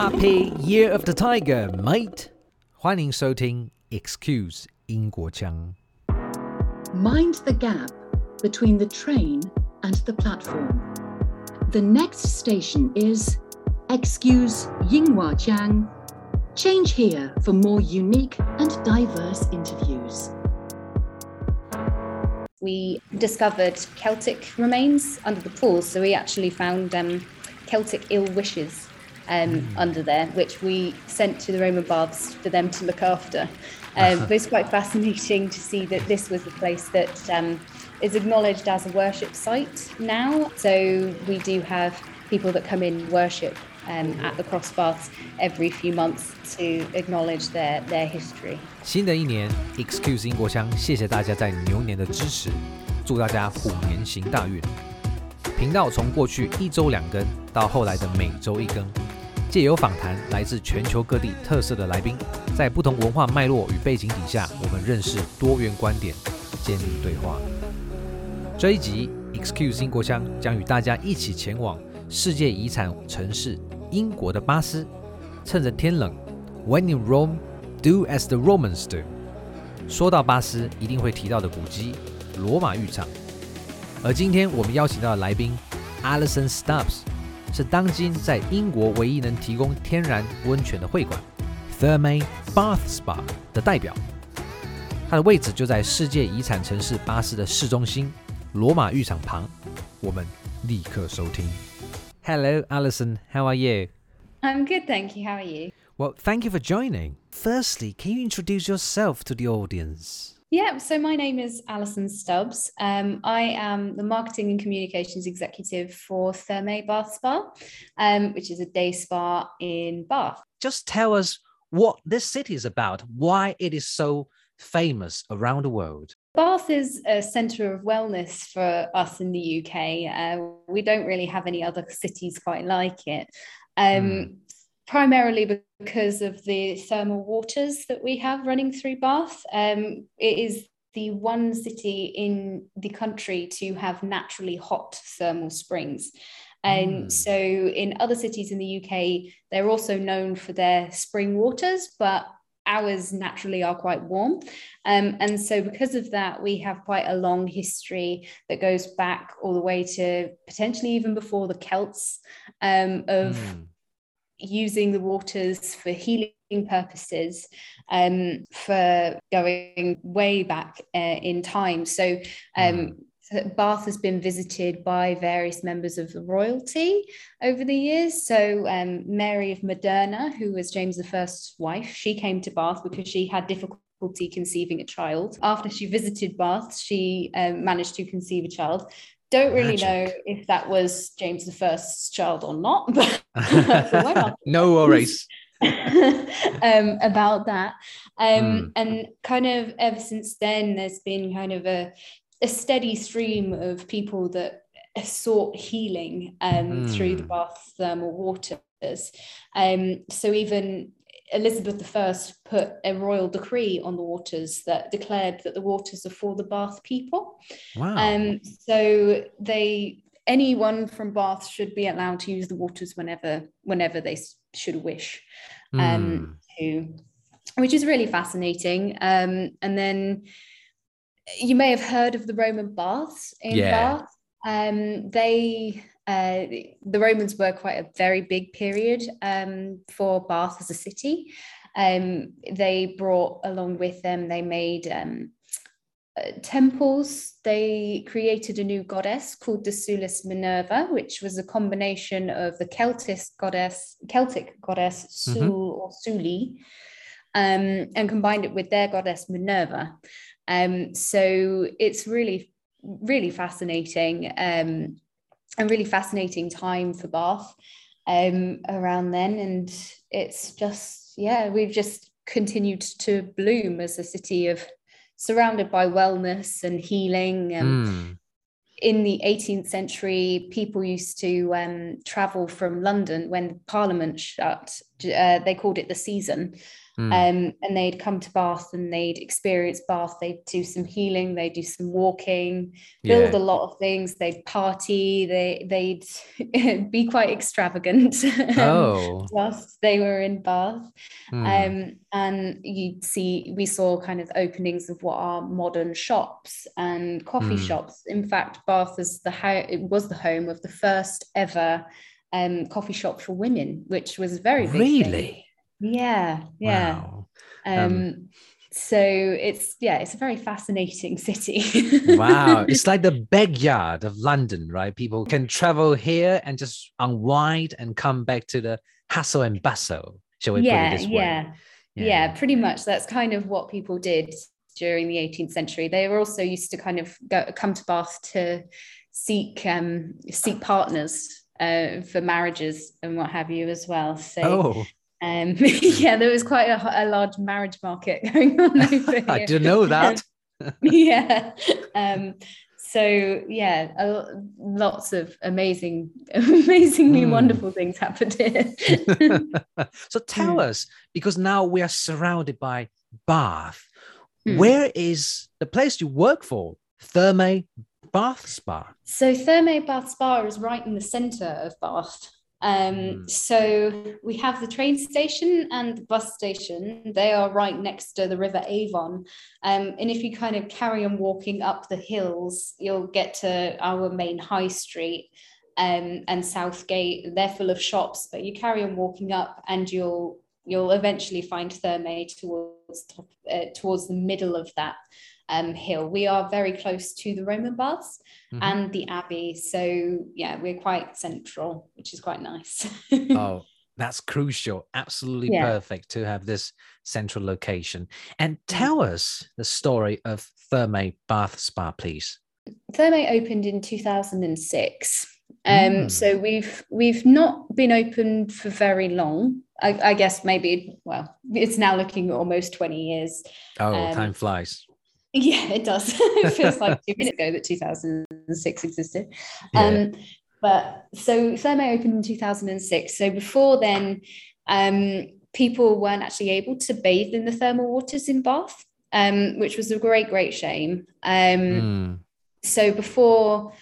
Happy Year of the Tiger, mate！欢迎收听 Excuse 英国腔。 Mind the gap between the train and the platform. The next station is Excuse Yinghua Jiang. Change here for more unique and diverse interviews. we discovered Celtic remains under the pools. So we actually found um, Celtic ill wishes um, under there, which we sent to the Roman baths for them to look after. Um, but it's quite fascinating to see that this was the place that um, is acknowledged as a worship site now. So we do have people that come in worship um, at the cross baths every few months to acknowledge their, their history. 新的一年，Excuse 英国腔，谢谢大家在牛年的支持，祝大家虎年行大运。 频道从过去一周两更到后来的每周一更，借由访谈来自全球各地特色的来宾，在不同文化脉络与背景底下，我们认识多元观点，建立对话。这一集 Excuse 英国腔将与大家一起前往世界遗产城市英国的巴斯，趁着天冷，When in Rome。Do as the Romans do。说到巴斯，一定会提到的古迹——罗马浴场。而今天我们邀请到的来宾 Alison Stubbs，是当今在英国唯一能提供天然温泉的会馆 Thermae Bath Spa 的代表。它的位置就在世界遗产城市巴斯的市中心罗马浴场旁。我们立刻收听。Hello, Alison. How are you? I'm good, thank you. How are you? Well, thank you for joining. Firstly, can you introduce yourself to the audience? Yeah, so my name is Alison Stubbs. Um, I am the marketing and communications executive for Thermae Bath Spa, um, which is a day spa in Bath. Just tell us what this city is about, why it is so famous around the world. Bath is a centre of wellness for us in the UK. Uh, we don't really have any other cities quite like it. Um, Mm. Primarily because of the thermal waters that we have running through Bath. Um, it is the one city in the country to have naturally hot thermal springs. And Mm. so, in other cities in the UK, they're also known for their spring waters, but ours naturally are quite warm. Um, and so, because of that, we have quite a long history that goes back all the way to potentially even before the Celts um, of Mm. Using the waters for healing purposes um, for going way back uh, in time. So, um, so Bath has been visited by various members of the royalty over the years. So, um, Mary of Modena, who was James I's wife, she came to Bath because she had difficulty conceiving a child. After she visited Bath, she um, managed to conceive a child. Don't really know if that was James I's child or not, but so why not? no worries. um, about that. Um, Mm. And kind of ever since then, there's been kind of a, a steady stream of people that sought healing um, through the Mm. Bath thermal waters. Um, so even Elizabeth I put a royal decree on the waters that declared that the waters are for the Bath people. Wow. Um, so they anyone from Bath should be allowed to use the waters whenever whenever they should wish Mm. um, to, which is really fascinating. Um, and then you may have heard of the Roman baths in Yeah. Bath. Um, they uh, the Romans were quite a very big period um, for Bath as a city. Um, they brought along with them, they made um, uh, temples. They created a new goddess called the Sulis Minerva, which was a combination of the Celtic goddess, Celtic goddess Sul Mhm. or Suli, um, and combined it with their goddess Minerva. Um, so it's really, really fascinating, um, and really fascinating time for Bath um, around then, and it's just yeah, we've just continued to bloom as a city of surrounded by wellness and healing. Um, Mm. In the 18th century, people used to um, travel from London when Parliament shut uh, they called it the season. Mm. Um, and they'd come to Bath and they'd experience Bath. They'd do some healing, they'd do some walking, build yeah. a lot of things. They'd party. They they'd be quite extravagant. Oh, whilst they were in Bath, mm. um, and you'd see we saw kind of openings of what are modern shops and coffee mm. shops. In fact, Bath is the ho- it was the home of the first ever um, coffee shop for women, which was very really. Thing. Yeah, yeah. Wow. Um, um, so it's yeah, it's a very fascinating city. wow, it's like the backyard of London, right? People can travel here and just unwind and come back to the hustle and bustle. Shall we yeah, put it this way? Yeah. yeah, yeah, pretty much. That's kind of what people did during the 18th century. They were also used to kind of go, come to Bath to seek um, seek partners uh, for marriages and what have you as well. So oh. Um, yeah, there was quite a, a, large marriage market going on over here. I didn't know that. yeah. Um, so yeah, a, lots of amazing, amazingly mm. wonderful things happened here. so tell mm. us, because now we are surrounded by Bath. Mm. Where is the place you work for? Thermae Bath Spa. So Thermae Bath Spa is right in the centre of Bath. Um, mm. So we have the train station and the bus station. They are right next to the River Avon. Um, and if you kind of carry on walking up the hills, you'll get to our main high street um, and Southgate. They're full of shops, but you carry on walking up and you'll you'll eventually find Thermae towards uh, towards the middle of that um, hill. We are very close to the Roman baths mm-hmm. and the Abbey. So, yeah, we're quite central, which is quite nice. oh, that's crucial. Absolutely yeah. perfect to have this central location. And mm. tell us the story of Thermae Bath Spa, please. Thermae opened in 2006. Um, mm. So we've we've not been open for very long. I, I, guess maybe well, it's now looking almost 20 years. Oh, um, time flies. Yeah, it does. it feels like two minutes ago that 2006 existed. Yeah. Um, but so Thermae opened in 2006. So before then, um, people weren't actually able to bathe in the thermal waters in Bath, um, which was a great, great shame. Mm. So before,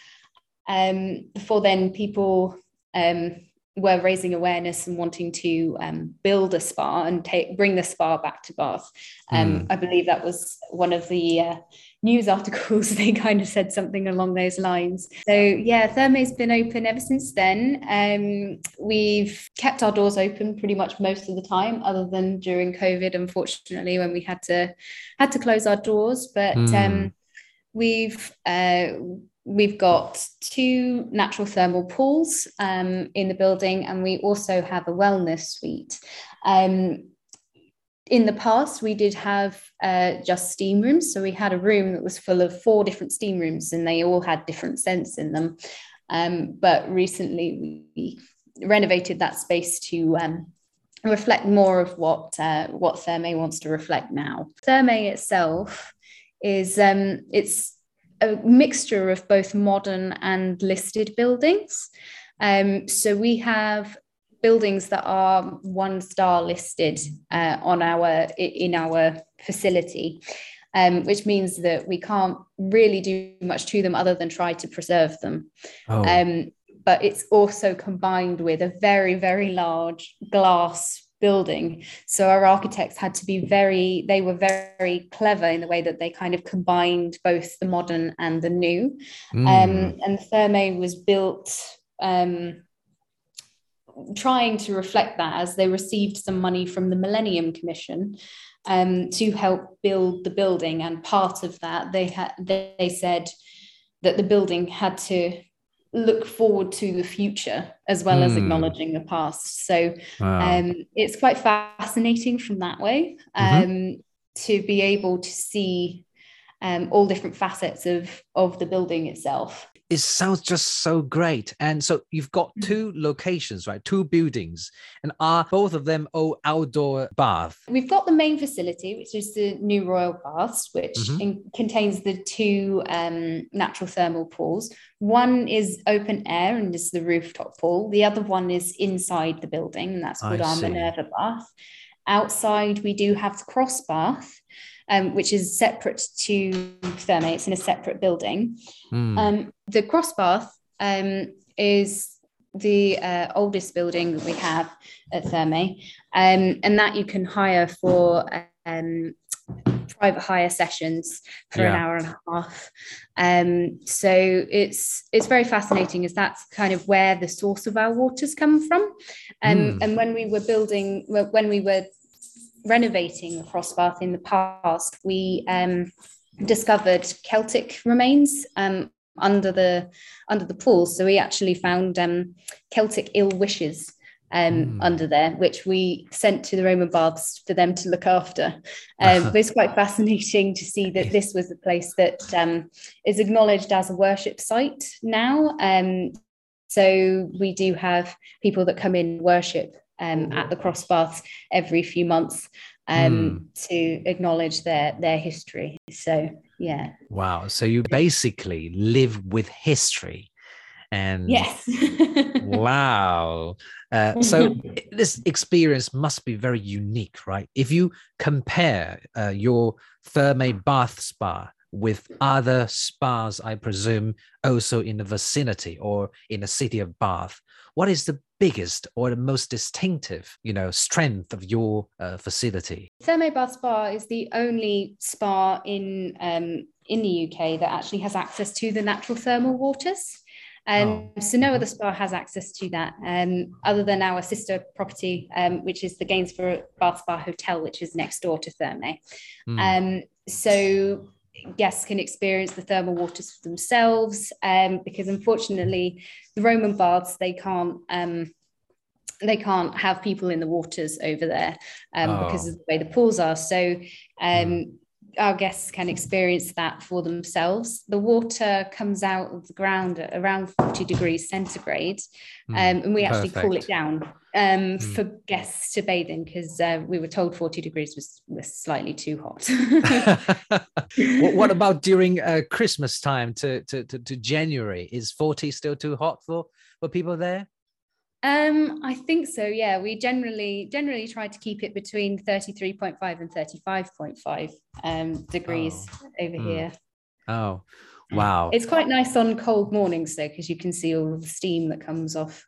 um, before then, people um, were raising awareness and wanting to um, build a spa and take bring the spa back to Bath. Um, mm. I believe that was one of the uh, news articles. They kind of said something along those lines. So yeah, Thermae's been open ever since then. Um, we've kept our doors open pretty much most of the time, other than during COVID, unfortunately, when we had to had to close our doors. But mm. we've uh, We've got two natural thermal pools um, in the building, and we also have a wellness suite. Um, in the past, we did have uh, just steam rooms. So we had a room that was full of four different steam rooms, and they all had different scents in them. Um, but recently, we renovated that space to um, reflect more of what uh, what Thermae wants to reflect now. Thermae itself is um, it's a mixture of both modern and listed buildings. Um, so we have buildings that are one star listed uh, on our in our facility, um, which means that we can't really do much to them other than try to preserve them. Oh. Um, but it's also combined with a very very large glass building. So our architects had to be very, they were very clever in the way that they kind of combined both the modern and the new. Mm. Um, and Thermae was built um, trying to reflect that as they received some money from the Millennium Commission. Um, to help build the building, and part of that, they had they said that the building had to look forward to the future as well mm. as hmm. acknowledging the past. So wow. um, it's quite fascinating from that way mm-hmm. um, mm-hmm. to be able to see um, all different facets of of the building itself it sounds just so great. And so you've got Mm. two locations, right? Two buildings, and are both of them all outdoor bath? We've got the main facility, which is the New Royal Baths, which Mhm. in, contains the two um, natural thermal pools. One is open air and is the rooftop pool. The other one is inside the building, and that's called I our see. Minerva Bath. Outside, we do have the cross bath, um, which is separate to Thermae. It's in a separate building. Hmm. Um, the cross bath um, is the uh, oldest building that we have at Thermae, um, and that you can hire for um, private hire sessions for an hour and a half. Um, so it's it's very fascinating, as that's kind of where the source of our waters come from. Um, Mm. And when we were building, when we were renovating the cross bath in the past, we um, discovered Celtic remains um, under the under the pool. So we actually found um, Celtic ill wishes um, Mm. under there, which we sent to the Roman baths for them to look after. Um, but it's quite fascinating to see that this was a place that um, is acknowledged as a worship site now. Um, so we do have people that come in worship um, at the cross baths every few months um, to acknowledge their their history. So yeah, wow. So you basically live with history. And yes, wow. Uh, so this experience must be very unique, right? If you compare uh, your Thermae Bath Spa with other spas, I presume, also in the vicinity or in the city of Bath, what is the biggest or the most distinctive, you know, strength of your uh, facility? Thermae Bath Spa is the only spa in um, in the UK that actually has access to the natural thermal waters. Um, Oh. So no other spa has access to that, um, other than our sister property, um, which is the Gainsborough Bath Spa Hotel, which is next door to Thermae. Hmm. Um, so guests can experience the thermal waters for themselves um, because unfortunately the Roman baths they can't um, they can't have people in the waters over there um, because Oh. of the way the pools are. So um, Mm. Our guests can experience that for themselves. The water comes out of the ground at around 40 degrees centigrade, Hmm. um, and we actually cool it down um, Mm. for guests to bathe in because uh, we were told 40 degrees was, was slightly too hot. what, what about during uh, Christmas time to, to, to, to January? Is 40 still too hot for, for people there? Um, I think so. Yeah, we generally generally try to keep it between thirty three point five and thirty five point five um, degrees over Hmm. here. Oh, wow. It's quite nice on cold mornings though, because you can see all of the steam that comes off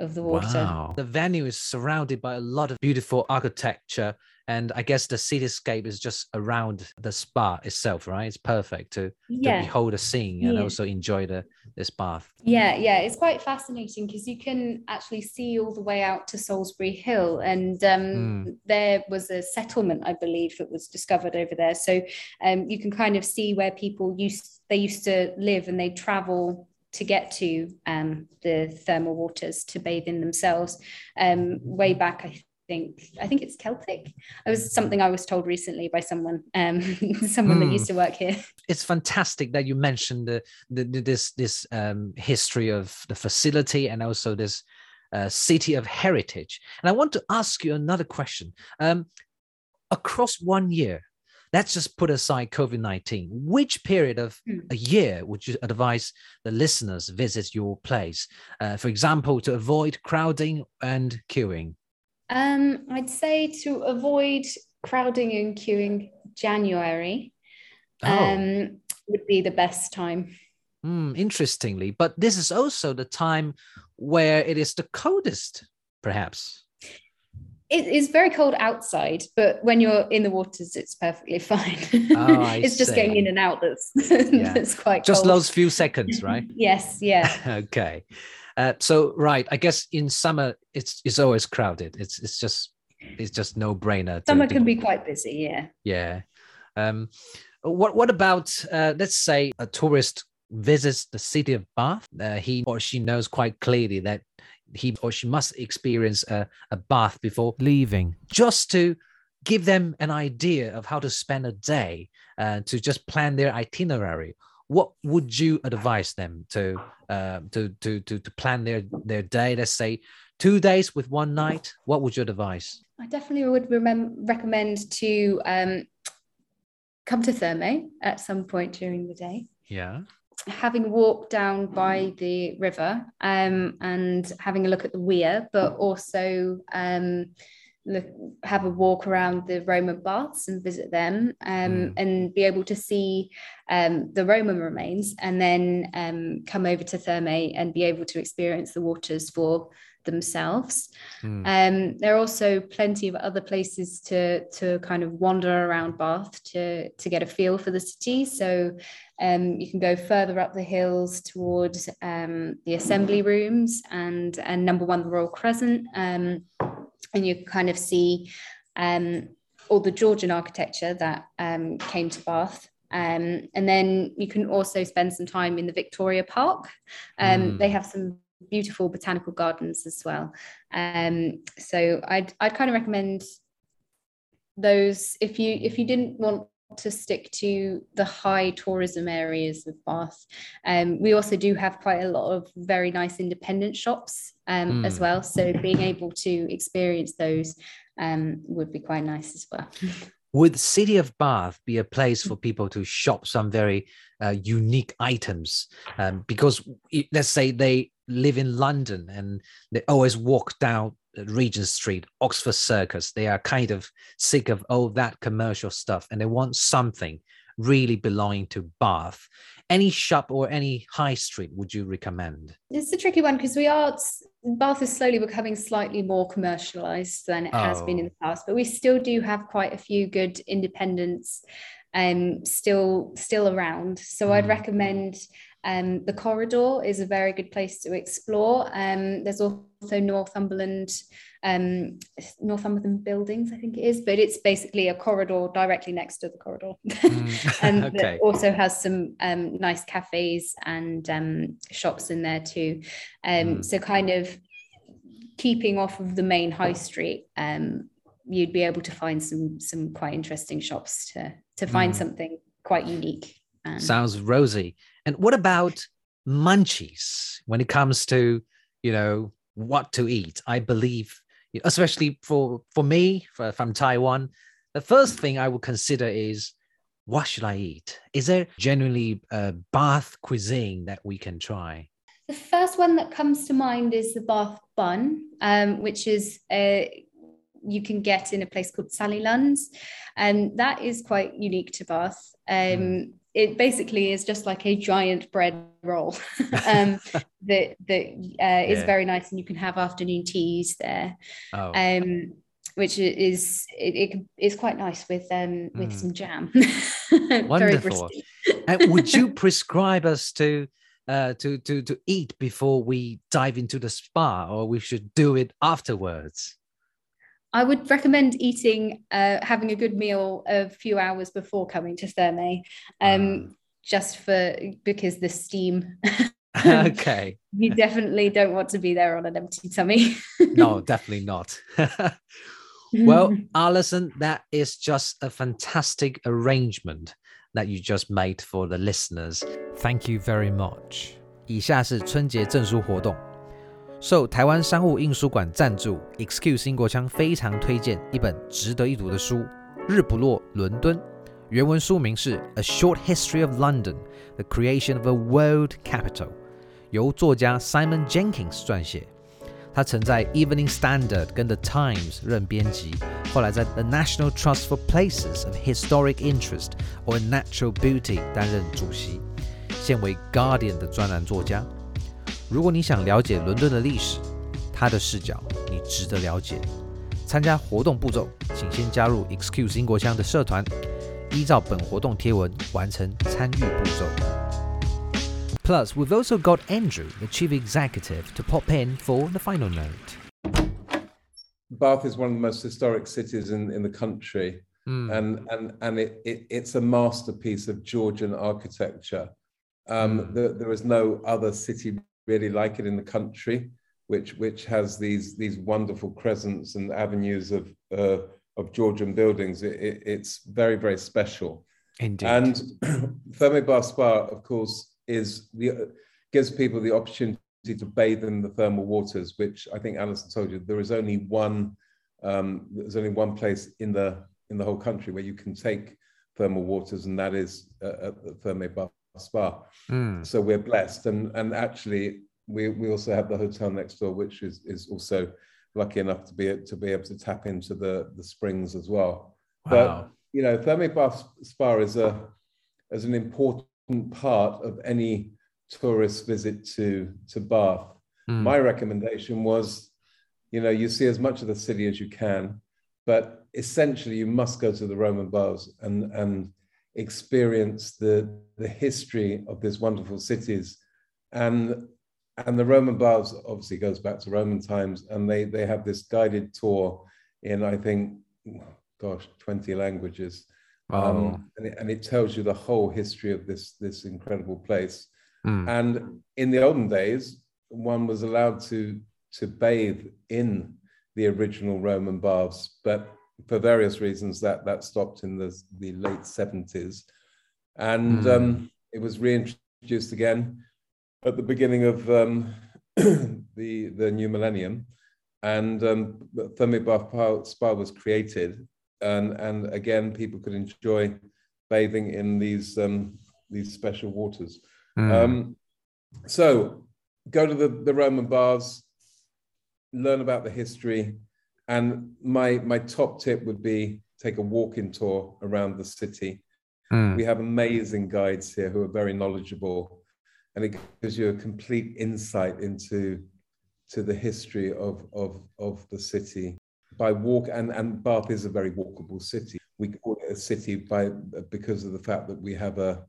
of the water. Wow. The venue is surrounded by a lot of beautiful architecture. And I guess the cityscape is just around the spa itself, right? It's perfect to, to behold the scene and Yeah. also enjoy the this bath. yeah, yeah. It's quite fascinating because you can actually see all the way out to Solsbury Hill, and um, Mm. there was a settlement, I believe, that was discovered over there. So um, you can kind of see where people used they used to live, and they travel to get to um, the thermal waters to bathe in themselves. Um, way back, I think I think it's Celtic. It was something I was told recently by someone, um, someone Hmm. that used to work here. It's fantastic that you mentioned the, the, the- this this um, history of the facility and also this uh, city of heritage. And I want to ask you another question. Um, across one year, let's just put aside COVID nineteen. Which period of Hmm. a year would you advise the listeners visit your place? Uh, for example, to avoid crowding and queuing. Um, I'd say to avoid crowding and queuing, January Oh. um, would be the best time. Hmm, interestingly, but this is also the time where it is the coldest, perhaps. It is very cold outside, but when you're in the waters, it's perfectly fine. Oh, it's just getting see. in and out that's Yeah. that's quite Just cold. those few seconds, right? yes, yeah, okay. Uh, so right, I guess in summer it's it's always crowded. It's it's just it's just no brainer. summer can be quite busy. Yeah. yeah. Um, what what about uh, let's say a tourist visits the city of Bath? Uh, he or she knows quite clearly that he or she must experience a, a bath before leaving, just to give them an idea of how to spend a day uh, to just plan their itinerary, what would you advise them to uh, to, to to to plan their their day? Let's say two days with one night. What would you advise? I definitely would recommend to um, come to Thermae at some point during the day. Yeah. Having walked down by the river um, and having a look at the weir, but also um, look, have a walk around the Roman baths and visit them um, mm. and be able to see um, the Roman remains and then um, come over to Thermae and be able to experience the waters for themselves. Mm. Um, there are also plenty of other places to to kind of wander around Bath to to get a feel for the city. So um, you can go further up the hills towards um, the assembly rooms and and number one the Royal Crescent, um, and you kind of see um, all the Georgian architecture that um, came to Bath. Um, and then you can also spend some time in the Victoria Park. Um, mm. They have some beautiful botanical gardens as well. Um, so I'd I'd kind of recommend those if you if you didn't want to stick to the high tourism areas of Bath. Um, we also do have quite a lot of very nice independent shops um, mm. as well. So being able to experience those um, would be quite nice as well. Would the City of Bath be a place for people to shop some very uh, unique items? Um, because let's say they live in London and they always walk down Regent Street, Oxford Circus. They are kind of sick of all that commercial stuff and they want something really belonging to Bath. Any shop or any high street would you recommend? It's a tricky one because we are Bath is slowly becoming slightly more commercialized than it oh. has been in oh. the past, but we still do have quite a few good independents um, still still around. So mm. I'd recommend um, the corridor is a very good place to explore. Um, there's also Northumberland, um, Northumberland buildings, I think it is, but it's basically a corridor directly next to the corridor, mm. and okay. also has some um, nice cafes and um, shops in there too. Um, mm. So kind of keeping off of the main high street, you'd be able to find some some quite interesting shops to to find mm. something quite unique. Sounds rosy. And what about munchies when it comes to, you know, what to eat? I believe, especially for for me for, from Taiwan, the first thing I would consider is what should I eat? Is there genuinely a Bath cuisine that we can try? The first one that comes to mind is the Bath bun, um, which is a you can get in a place called Sally Lunn's, and that is quite unique to Bath. Um, mm it basically is just like a giant bread roll um, that that uh, is yeah. very nice, and you can have afternoon teas there. Oh. Um, which is it, it is quite nice with um with mm. some jam. Wonderful. and would you prescribe us to uh to to to eat before we dive into the spa, or we should do it afterwards? I would recommend eating, uh, having a good meal a few hours before coming to Thermae, um, ah. just for because the steam. okay. you definitely don't want to be there on an empty tummy. no, definitely not. well, Alison, that is just a fantastic arrangement that you just made for the listeners. Thank you very much. 以下是春节证书活动。受台湾商务印书馆赞助，Excuse 英国腔非常推荐一本值得一读的书《日不落伦敦》。原文书名是《A Short History of London: The Creation of a World Capital》，由作家 Simon Jenkins 撰写。他曾在 Evening Standard 跟 The Times 任编辑，后来在 The National Trust for Places of Historic Interest or Natural Beauty 担任主席，现为 Guardian 的专栏作家。如果你想了解伦敦的历史，他的视角你值得了解。参加活动步骤，请先加入 Excuse 英国腔的社团，依照本活动贴文完成参与步骤。Plus, we've also got Andrew, the chief executive, to pop in for the final note. Bath is one of the most historic cities in, in the country, mm. and and and it, it, it's a masterpiece of Georgian architecture. Um, mm. the, there is no other city really like it in the country, which which has these these wonderful crescents and avenues of uh, of Georgian buildings. It, it, it's very, very special. Indeed. And Thermae Bath Spa, of course, is the gives people the opportunity to bathe in the thermal waters, which I think Alison told you there is only one. Um, there's only one place in the in the whole country where you can take thermal waters, and that is uh, at the Thermae Bath Spa. Mm. So we're blessed, and and actually we we also have the hotel next door, which is is also lucky enough to be to be able to tap into the the springs as well. Wow. But you know, Thermae Bath Spa is a as an important part of any tourist visit to to Bath. Mm. My recommendation was, you know, you see as much of the city as you can, but essentially you must go to the Roman baths and and experience the the history of these wonderful cities and and the roman baths obviously goes back to roman times and they they have this guided tour in i think gosh 20 languages um, oh. um, and, it, and, it, tells you the whole history of this this incredible place mm. and in the olden days one was allowed to to bathe in the original roman baths but for various reasons that that stopped in the, the late 70s and mm. um, it was reintroduced again at the beginning of um, the the new millennium and um, Thermae Bath Spa was created and and again people could enjoy bathing in these um, these special waters mm. so go to the, the Roman baths learn about the history and my my top tip would be take a walking tour around the city. Mm. We have amazing guides here who are very knowledgeable, and it gives you a complete insight into to the history of of of the city by walk and and Bath is a very walkable city. We call it a city by because of the fact that we have a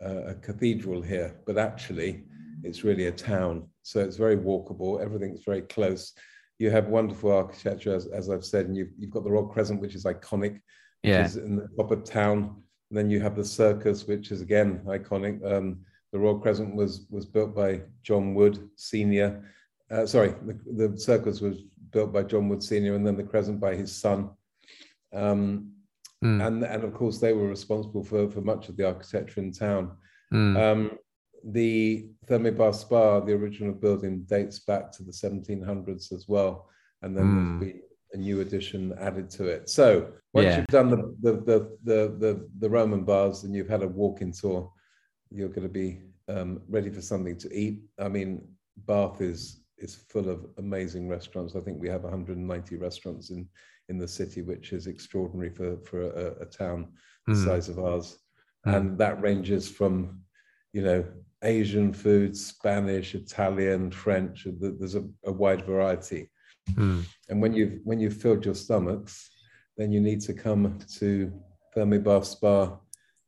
a, a cathedral here, but actually it's really a town. So it's very walkable. Everything's very close you have wonderful architecture, as, as I've said, and you've, you've got the Royal Crescent, which is iconic, yeah. which is in the top of town. And then you have the circus, which is again iconic. Um, the Royal Crescent was was built by John Wood Senior. Uh, sorry, the, the, circus was built by John Wood Senior, and then the Crescent by his son. Um, mm. And and of course, they were responsible for for much of the architecture in town. Mm. Um, the Thermae Bath Spa, the original building, dates back to the 1700s as well, and then mm. there's been a new addition added to it. So once yeah. you've done the the, the the the the Roman baths and you've had a walking tour, you're going to be um, ready for something to eat. I mean, Bath is is full of amazing restaurants. I think we have 190 restaurants in in the city, which is extraordinary for for a, a town the mm. size of ours, mm. and that ranges from you know Asian food, Spanish, Italian, French. There's a, a wide variety. Mm. And when you've when you've filled your stomachs, then you need to come to Thermae Bath Spa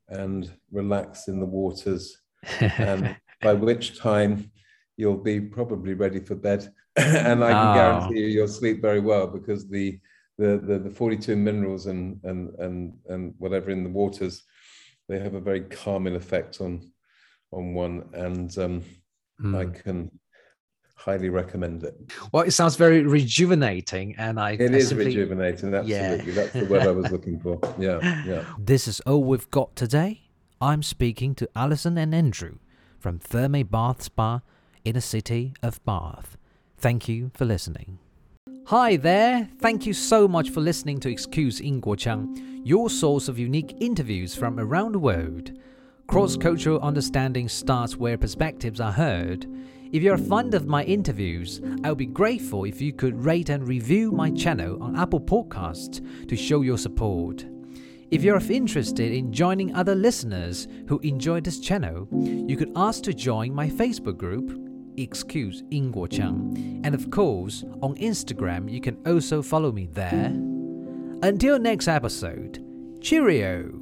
and relax in the waters. and by which time you'll be probably ready for bed. and I can oh. guarantee you you'll sleep very well because the the, the, the 42 minerals and, and, and, and whatever in the waters, they have a very calming effect on on one, and um, mm. I can highly recommend it. Well, it sounds very rejuvenating, and I it I is simply... rejuvenating. Absolutely, yeah. that's the word I was looking for. Yeah, yeah. This is all we've got today. I'm speaking to Alison and Andrew from Thermae Bath Spa in the city of Bath. Thank you for listening. Hi there! Thank you so much for listening to Excuse Ingguoqiang, your source of unique interviews from around the world. Cross cultural understanding starts where perspectives are heard. If you're a fond of my interviews, I would be grateful if you could rate and review my channel on Apple Podcasts to show your support. If you're interested in joining other listeners who enjoy this channel, you could ask to join my Facebook group, Excuse Ingguoqiang, and of course, on Instagram, you can also follow me there. Until next episode, cheerio!